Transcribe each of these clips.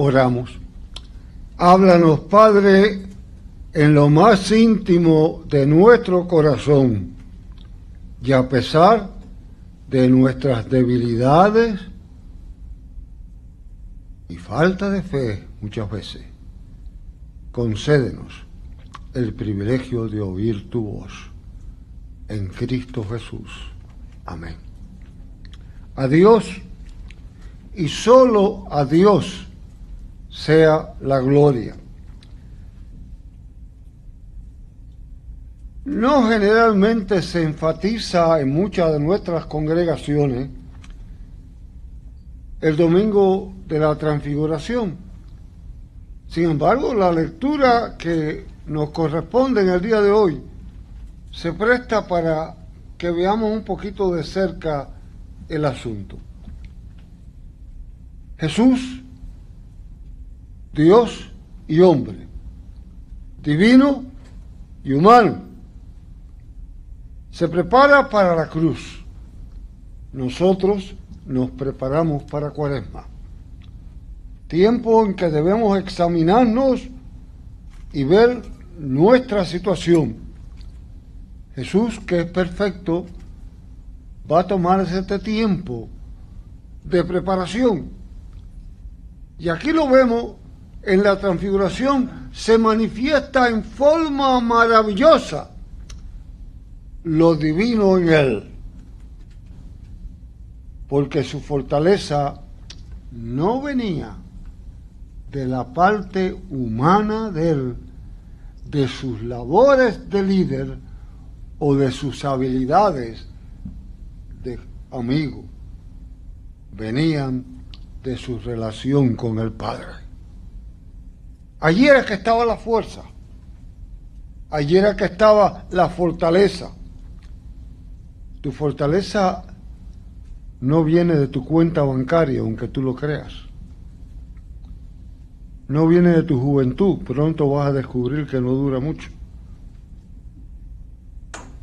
Oramos. Háblanos, Padre, en lo más íntimo de nuestro corazón y a pesar de nuestras debilidades y falta de fe muchas veces, concédenos el privilegio de oír tu voz en Cristo Jesús. Amén. A Dios y solo a Dios sea la gloria. No generalmente se enfatiza en muchas de nuestras congregaciones el domingo de la transfiguración. Sin embargo, la lectura que nos corresponde en el día de hoy se presta para que veamos un poquito de cerca el asunto. Jesús, Dios y hombre, divino y humano, se prepara para la cruz. Nosotros nos preparamos para Cuaresma. Tiempo en que debemos examinarnos y ver nuestra situación Jesús, que es perfecto, va a tomarse este tiempo de preparación. Y aquí lo vemos en la transfiguración, se manifiesta en forma maravillosa lo divino en él, porque su fortaleza no venía de la parte humana de él, de sus labores de líder, o de sus habilidades de amigo, venían de su relación con el Padre. Allí era que estaba la fuerza, allí era que estaba la fortaleza. Tu fortaleza no viene de tu cuenta bancaria, aunque tú lo creas. No viene de tu juventud, pronto vas a descubrir que no dura mucho.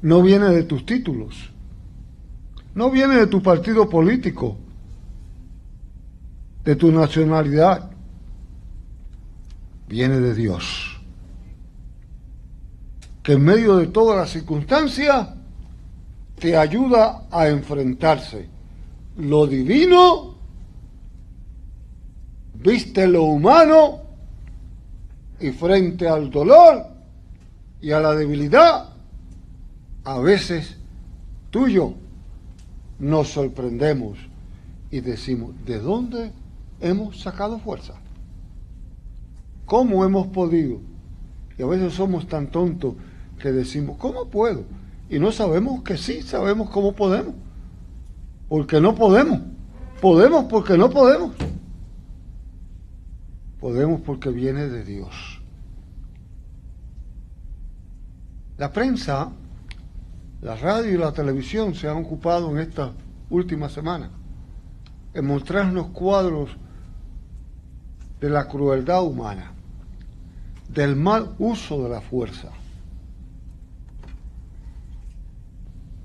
No viene de tus títulos, no viene de tu partido político, de tu nacionalidad, viene de Dios, que en medio de todas las circunstancias te ayuda a enfrentarse. Lo divino viste lo humano y frente al dolor y a la debilidad a veces tú y yo nos sorprendemos y decimos, ¿de dónde hemos sacado fuerza? ¿Cómo hemos podido? Y a veces somos tan tontos que decimos, ¿cómo puedo? Y no sabemos que sí, sabemos cómo podemos. Porque no podemos. Podemos porque no podemos. Podemos porque viene de Dios. La prensa la radio y la televisión se han ocupado en esta última semana en mostrarnos cuadros de la crueldad humana, del mal uso de la fuerza.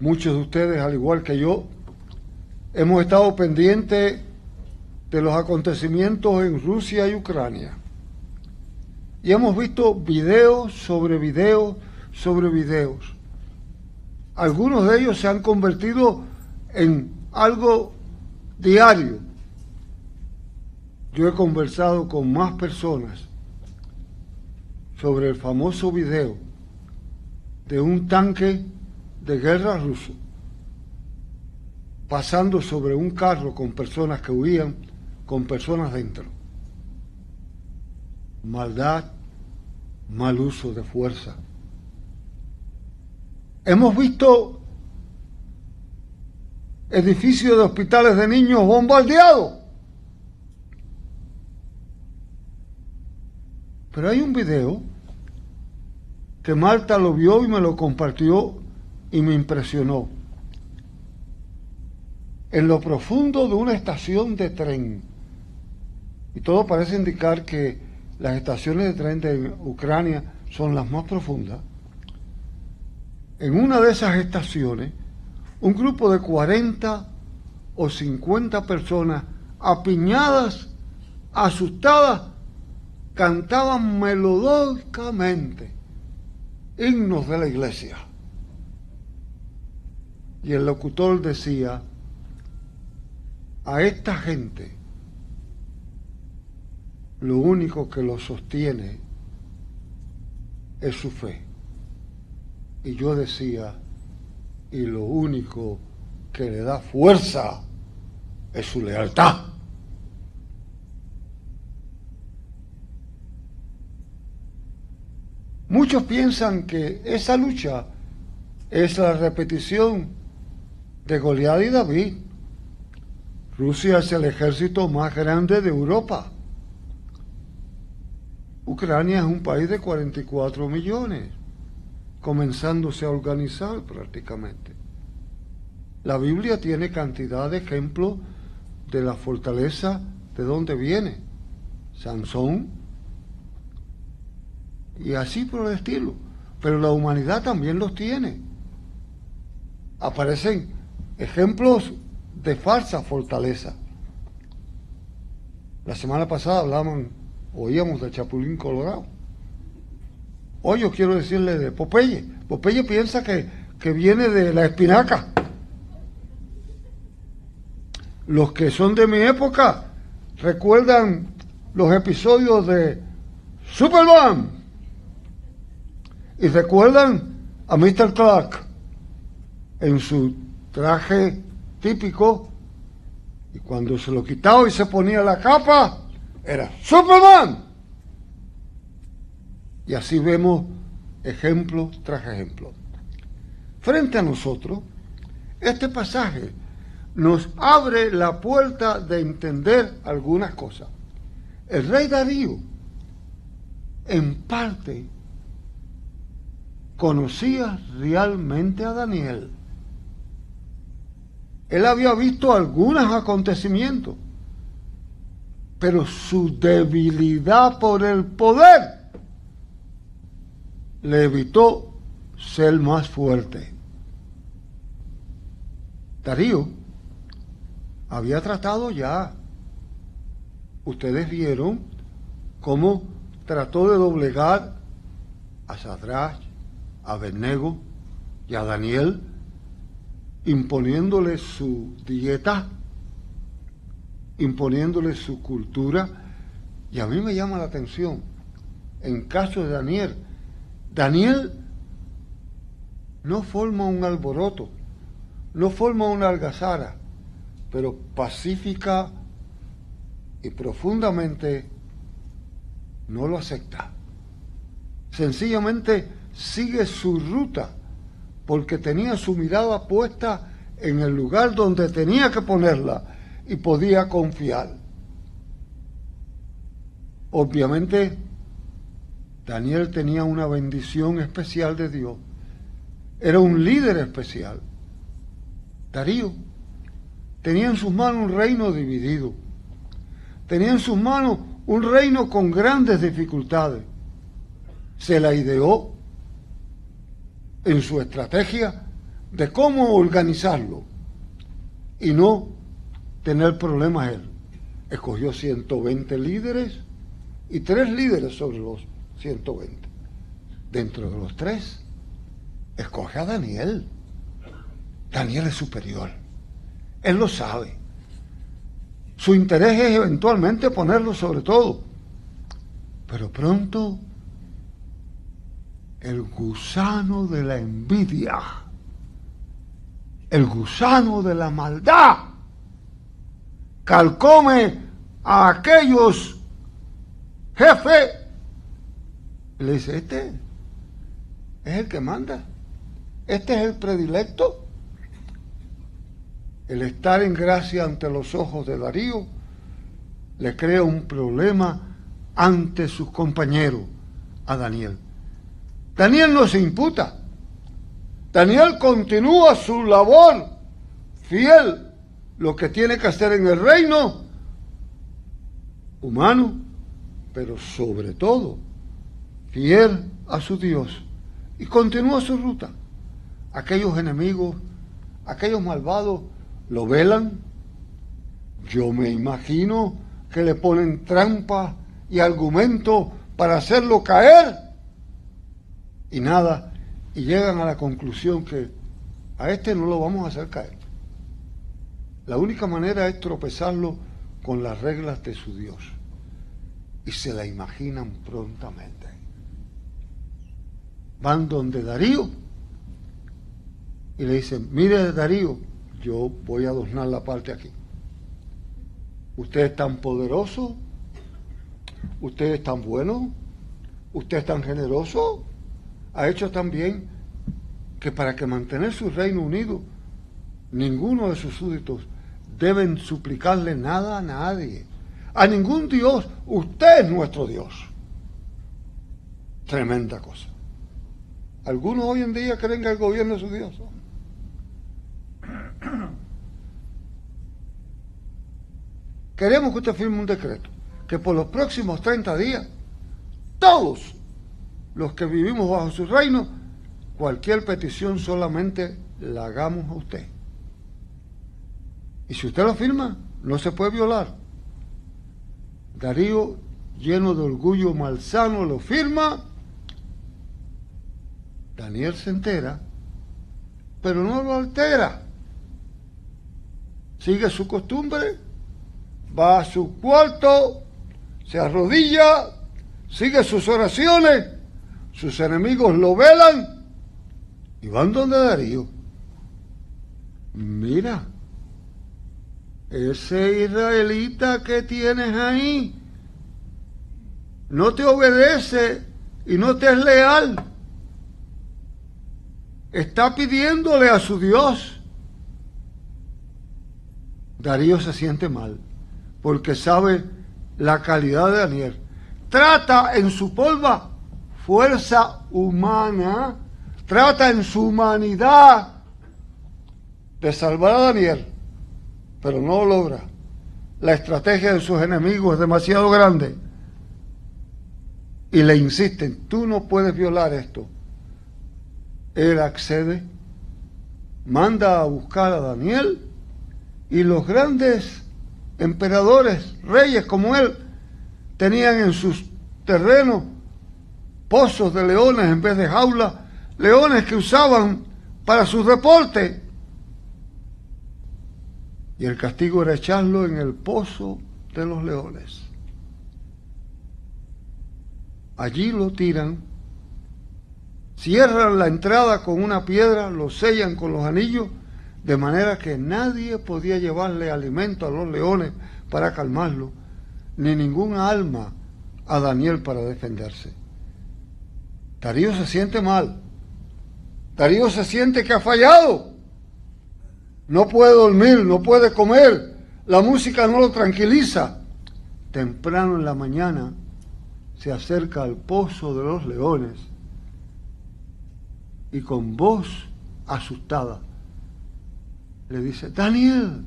Muchos de ustedes, al igual que yo, hemos estado pendientes de los acontecimientos en Rusia y Ucrania. Y hemos visto videos sobre videos sobre videos algunos de ellos se han convertido en algo diario. Yo he conversado con más personas sobre el famoso video de un tanque de guerra ruso pasando sobre un carro con personas que huían, con personas dentro. Maldad, mal uso de fuerza. Hemos visto edificios de hospitales de niños bombardeados. Pero hay un video que Marta lo vio y me lo compartió y me impresionó. En lo profundo de una estación de tren, y todo parece indicar que las estaciones de tren de Ucrania son las más profundas, en una de esas estaciones, un grupo de 40 o 50 personas apiñadas asustadas, cantaban melodóicamente himnos de la iglesia. Y el locutor decía, a esta gente lo único que lo sostiene es su fe. Y yo decía, y lo único que le da fuerza es su lealtad. Muchos piensan que esa lucha es la repetición de Goliat y David. Rusia es el ejército más grande de Europa. Ucrania es un país de 44 millones, comenzándose a organizar prácticamente. La Biblia tiene cantidad de ejemplos de la fortaleza de donde viene. Sansón, y así por el estilo. Pero la humanidad también los tiene. Aparecen ejemplos de falsa fortaleza. La semana pasada hablaban, oíamos de Chapulín Colorado. Hoy yo quiero decirle de Popeye. Popeye piensa que, que viene de la espinaca. Los que son de mi época recuerdan los episodios de Superman y recuerdan a Mr. Clark en su traje típico y cuando se lo quitaba y se ponía la capa, era Superman. Y así vemos ejemplo tras ejemplo. Frente a nosotros, este pasaje nos abre la puerta de entender algunas cosas. El rey Darío, en parte, conocía realmente a Daniel. Él había visto algunos acontecimientos, pero su debilidad por el poder le evitó ser más fuerte. Darío había tratado ya, ustedes vieron cómo trató de doblegar a Sadrach, a Abednego y a Daniel, imponiéndole su dieta, imponiéndole su cultura. Y a mí me llama la atención, en caso de Daniel, Daniel no forma un alboroto, no forma una algazara, pero pacífica y profundamente no lo acepta. Sencillamente sigue su ruta porque tenía su mirada puesta en el lugar donde tenía que ponerla y podía confiar. Obviamente, Daniel tenía una bendición especial de Dios. Era un líder especial. Darío tenía en sus manos un reino dividido. Tenía en sus manos un reino con grandes dificultades. Se la ideó en su estrategia de cómo organizarlo y no tener problemas él. Escogió 120 líderes y tres líderes sobre los 120. Dentro de los tres, escoge a Daniel. Daniel es superior. Él lo sabe. Su interés es eventualmente ponerlo sobre todo. Pero pronto el gusano de la envidia, el gusano de la maldad, calcome a aquellos jefes. Le dice, este es el que manda, este es el predilecto. El estar en gracia ante los ojos de Darío le crea un problema ante sus compañeros a Daniel. Daniel no se imputa. Daniel continúa su labor fiel, lo que tiene que hacer en el reino humano, pero sobre todo fiel a su Dios y continúa su ruta. Aquellos enemigos, aquellos malvados, lo velan. Yo me imagino que le ponen trampas y argumentos para hacerlo caer y nada, y llegan a la conclusión que a este no lo vamos a hacer caer. La única manera es tropezarlo con las reglas de su Dios. Y se la imaginan prontamente. Van donde Darío y le dicen, mire Darío, yo voy a adornar la parte aquí. Usted es tan poderoso, usted es tan bueno, usted es tan generoso, ha hecho tan bien que para que mantener su reino unido, ninguno de sus súbditos deben suplicarle nada a nadie, a ningún Dios, usted es nuestro Dios. Tremenda cosa. Algunos hoy en día creen que el gobierno es su Dios. Queremos que usted firme un decreto que por los próximos 30 días todos los que vivimos bajo su reino, cualquier petición solamente la hagamos a usted. Y si usted lo firma, no se puede violar. Darío, lleno de orgullo malsano, lo firma. Daniel se entera, pero no lo altera. Sigue su costumbre, va a su cuarto, se arrodilla, sigue sus oraciones, sus enemigos lo velan y van donde Darío. Mira, ese israelita que tienes ahí no te obedece y no te es leal. Está pidiéndole a su Dios. Darío se siente mal porque sabe la calidad de Daniel. Trata en su polva fuerza humana, trata en su humanidad de salvar a Daniel pero no lo logra. La estrategia de sus enemigos es demasiado grande. Y le insisten, tú no puedes violar esto. Él accede, manda a buscar a Daniel y los grandes emperadores, reyes como él, tenían en sus terrenos pozos de leones en vez de jaulas, leones que usaban para sus deportes y el castigo era echarlo en el pozo de los leones. Allí lo tiran, cierran la entrada con una piedra, lo sellan con los anillos, de manera que nadie podía llevarle alimento a los leones para calmarlo, ni ningún alma a Daniel para defenderse. Darío se siente mal. Darío se siente que ha fallado no puede dormir, no puede comer, la música no lo tranquiliza. Temprano en la mañana se acerca al pozo de los leones y con voz asustada le dice, Daniel,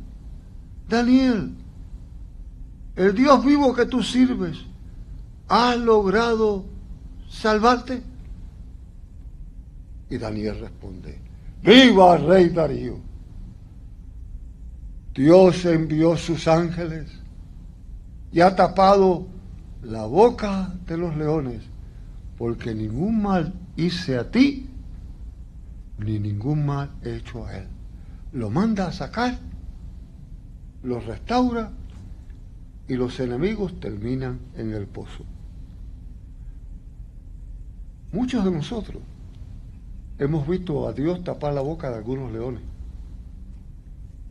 Daniel, el Dios vivo que tú sirves, ¿ha logrado salvarte? Y Daniel responde, viva rey Darío Dios envió sus ángeles y ha tapado la boca de los leones, porque ningún mal hice a ti, ni ningún mal he hecho a él. Lo manda a sacar, lo restaura y los enemigos terminan en el pozo. Muchos de nosotros hemos visto a Dios tapar la boca de algunos leones.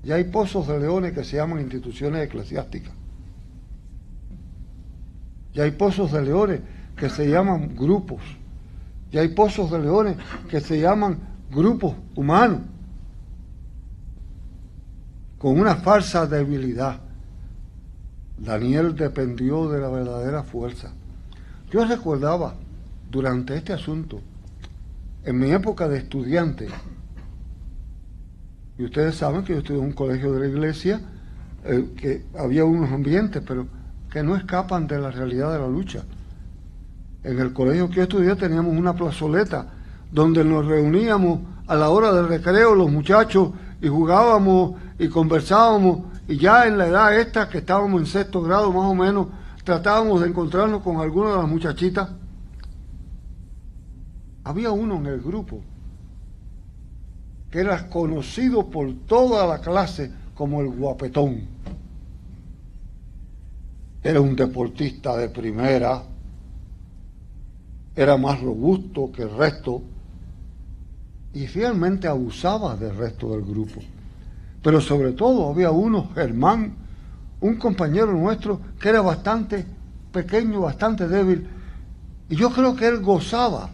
Ya hay pozos de leones que se llaman instituciones eclesiásticas. Ya hay pozos de leones que se llaman grupos. Ya hay pozos de leones que se llaman grupos humanos. Con una falsa debilidad. Daniel dependió de la verdadera fuerza. Yo recordaba durante este asunto, en mi época de estudiante, y ustedes saben que yo estudié en un colegio de la iglesia, eh, que había unos ambientes, pero que no escapan de la realidad de la lucha. En el colegio que yo estudié teníamos una plazoleta donde nos reuníamos a la hora del recreo los muchachos y jugábamos y conversábamos y ya en la edad esta que estábamos en sexto grado más o menos, tratábamos de encontrarnos con alguna de las muchachitas. Había uno en el grupo que era conocido por toda la clase como el guapetón. Era un deportista de primera, era más robusto que el resto y realmente abusaba del resto del grupo. Pero sobre todo había uno, Germán, un compañero nuestro que era bastante pequeño, bastante débil, y yo creo que él gozaba.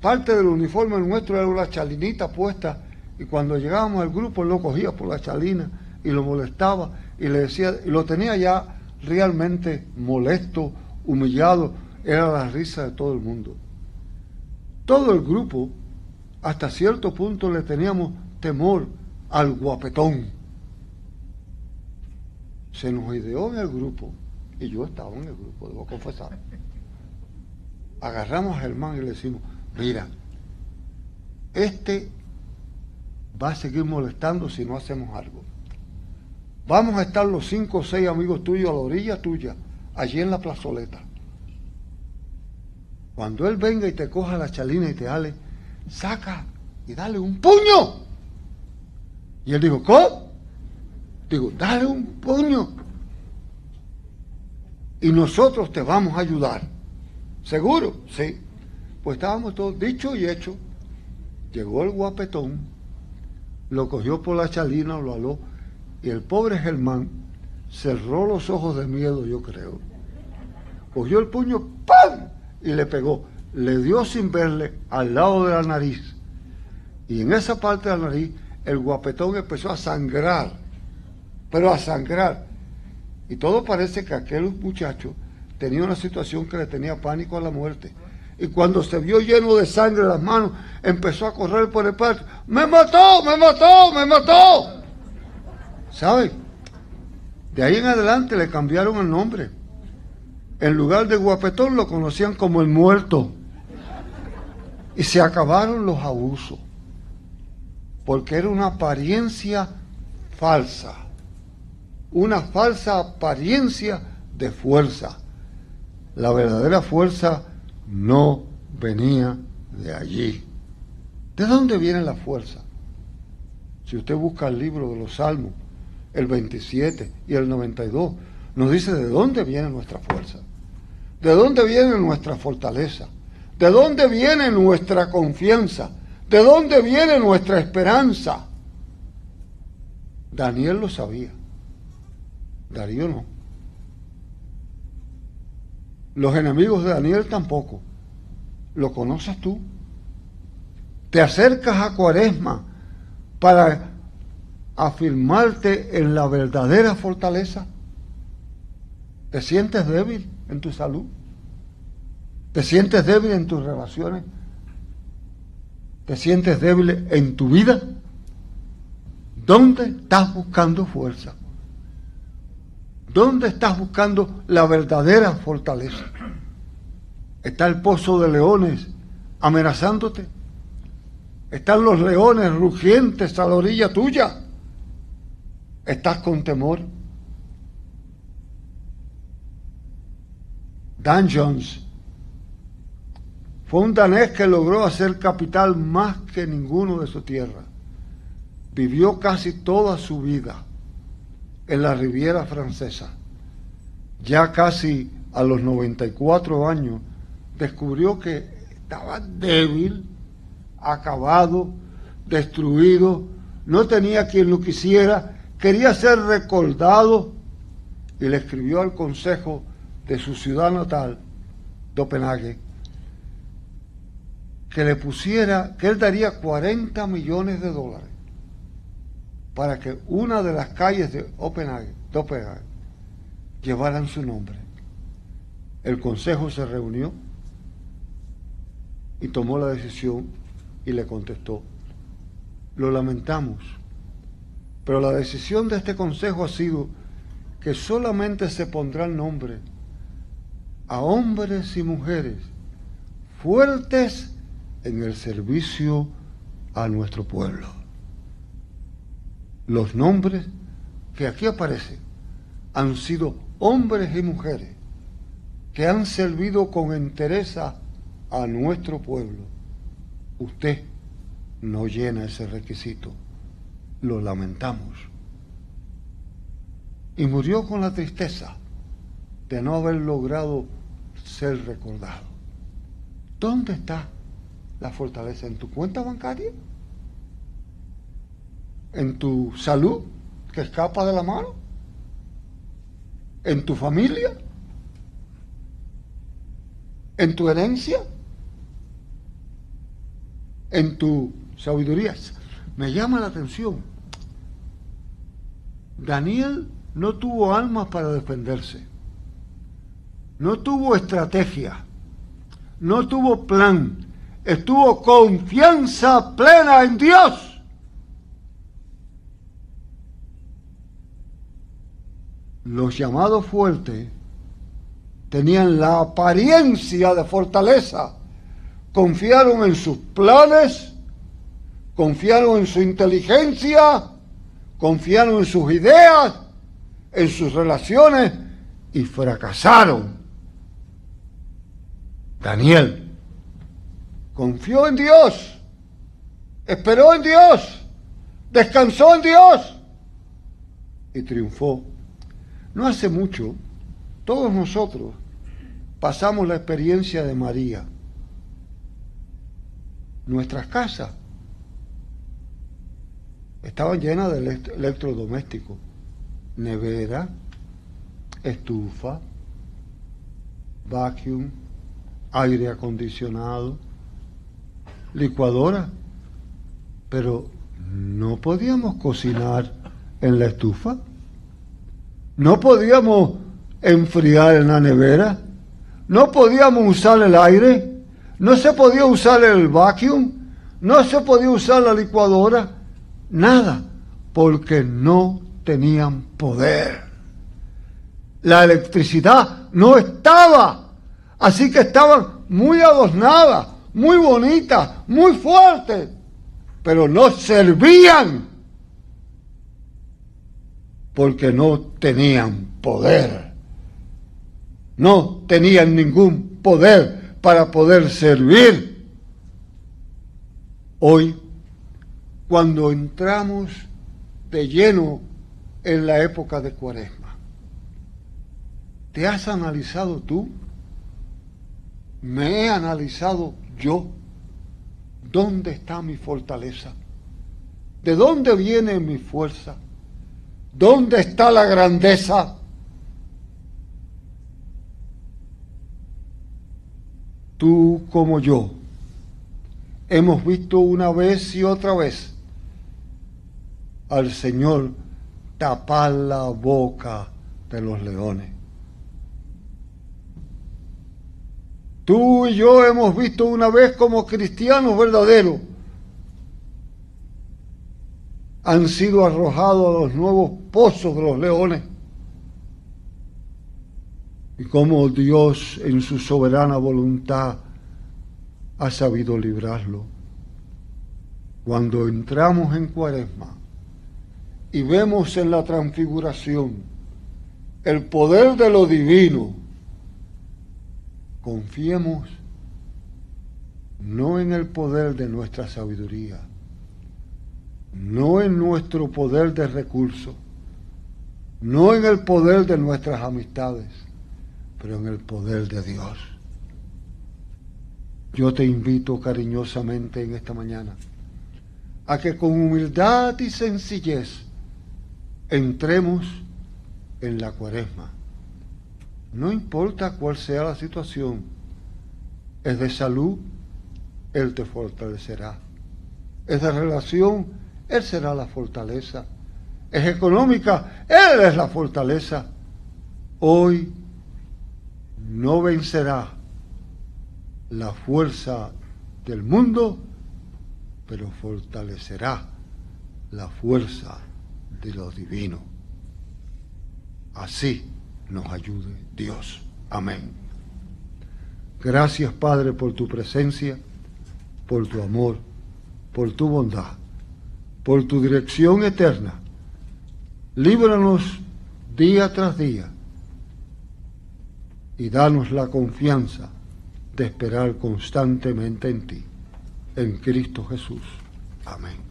Parte del uniforme nuestro era una chalinita puesta, y cuando llegábamos al grupo lo cogía por la chalina y lo molestaba y le decía, y lo tenía ya realmente molesto, humillado, era la risa de todo el mundo. Todo el grupo, hasta cierto punto, le teníamos temor al guapetón. Se nos ideó en el grupo, y yo estaba en el grupo, debo confesar. Agarramos a Germán y le decimos, mira, este va a seguir molestando si no hacemos algo. Vamos a estar los cinco o seis amigos tuyos a la orilla tuya, allí en la plazoleta. Cuando él venga y te coja la chalina y te dale, saca y dale un puño. Y él dijo, ¿cómo? Digo, dale un puño. Y nosotros te vamos a ayudar. ¿Seguro? Sí. Pues estábamos todos dicho y hecho. Llegó el guapetón, lo cogió por la chalina, lo aló y el pobre Germán cerró los ojos de miedo, yo creo. Cogió el puño, ¡pam! Y le pegó. Le dio sin verle al lado de la nariz. Y en esa parte de la nariz, el guapetón empezó a sangrar. Pero a sangrar. Y todo parece que aquel muchacho tenía una situación que le tenía pánico a la muerte. Y cuando se vio lleno de sangre en las manos, empezó a correr por el patio. ¡Me mató! ¡Me mató! ¡Me mató! ¿Sabe? De ahí en adelante le cambiaron el nombre. En lugar de guapetón lo conocían como el muerto. Y se acabaron los abusos. Porque era una apariencia falsa. Una falsa apariencia de fuerza. La verdadera fuerza no venía de allí. ¿De dónde viene la fuerza? Si usted busca el libro de los Salmos, el 27 y el 92, nos dice de dónde viene nuestra fuerza, de dónde viene nuestra fortaleza, de dónde viene nuestra confianza, de dónde viene nuestra esperanza. Daniel lo sabía, Darío no. Los enemigos de Daniel tampoco. ¿Lo conoces tú? Te acercas a Cuaresma para afirmarte en la verdadera fortaleza? ¿Te sientes débil en tu salud? ¿Te sientes débil en tus relaciones? ¿Te sientes débil en tu vida? ¿Dónde estás buscando fuerza? ¿Dónde estás buscando la verdadera fortaleza? ¿Está el pozo de leones amenazándote? ¿Están los leones rugientes a la orilla tuya? ¿Estás con temor? Dan Jones fue un danés que logró hacer capital más que ninguno de su tierra. Vivió casi toda su vida en la Riviera Francesa. Ya casi a los 94 años descubrió que estaba débil, acabado, destruido, no tenía quien lo quisiera quería ser recordado y le escribió al consejo de su ciudad natal, Copenhague, que le pusiera, que él daría 40 millones de dólares para que una de las calles de Copenhague, llevaran su nombre. El consejo se reunió y tomó la decisión y le contestó, lo lamentamos, pero la decisión de este consejo ha sido que solamente se pondrá el nombre a hombres y mujeres fuertes en el servicio a nuestro pueblo. Los nombres que aquí aparecen han sido hombres y mujeres que han servido con entereza a nuestro pueblo. Usted no llena ese requisito. Lo lamentamos. Y murió con la tristeza de no haber logrado ser recordado. ¿Dónde está la fortaleza? ¿En tu cuenta bancaria? ¿En tu salud que escapa de la mano? ¿En tu familia? ¿En tu herencia? ¿En tu sabiduría? Me llama la atención. Daniel no tuvo almas para defenderse. No tuvo estrategia. No tuvo plan. Estuvo confianza plena en Dios. Los llamados fuertes tenían la apariencia de fortaleza. Confiaron en sus planes, confiaron en su inteligencia, confiaron en sus ideas, en sus relaciones y fracasaron. Daniel confió en Dios, esperó en Dios, descansó en Dios y triunfó. No hace mucho, todos nosotros pasamos la experiencia de María. Nuestras casas estaban llenas de electrodomésticos, nevera, estufa, vacuum, aire acondicionado, licuadora, pero no podíamos cocinar en la estufa, no podíamos enfriar en la nevera, no podíamos usar el aire, no se podía usar el vacuum, no se podía usar la licuadora, nada, porque no tenían poder. La electricidad no estaba Así que estaban muy adornadas, muy bonitas, muy fuertes, pero no servían porque no tenían poder. No tenían ningún poder para poder servir. Hoy, cuando entramos de lleno en la época de Cuaresma, ¿te has analizado tú? me he analizado yo dónde está mi fortaleza, de dónde viene mi fuerza, dónde está la grandeza. Tú como yo hemos visto una vez y otra vez al Señor tapar la boca de los leones. Tú y yo hemos visto una vez como cristianos verdaderos han sido arrojados a los nuevos pozos de los leones. Y cómo Dios en su soberana voluntad ha sabido librarlo. Cuando entramos en cuaresma y vemos en la transfiguración el poder de lo divino, confiemos no en el poder de nuestra sabiduría, no en nuestro poder de recursos, no en el poder de nuestras amistades, pero en el poder de Dios. Yo te invito cariñosamente en esta mañana a que con humildad y sencillez entremos en la cuaresma no importa cuál sea la situación, es de salud, Él te fortalecerá. Es de relación, Él será la fortaleza. Es económica, Él es la fortaleza. Hoy no vencerá la fuerza del mundo, pero fortalecerá la fuerza de lo divino. Así nos ayude Dios. Amén. Gracias Padre por tu presencia, por tu amor, por tu bondad, por tu dirección eterna. líbranos día tras día y danos la confianza de esperar constantemente en ti, en Cristo Jesús. Amén.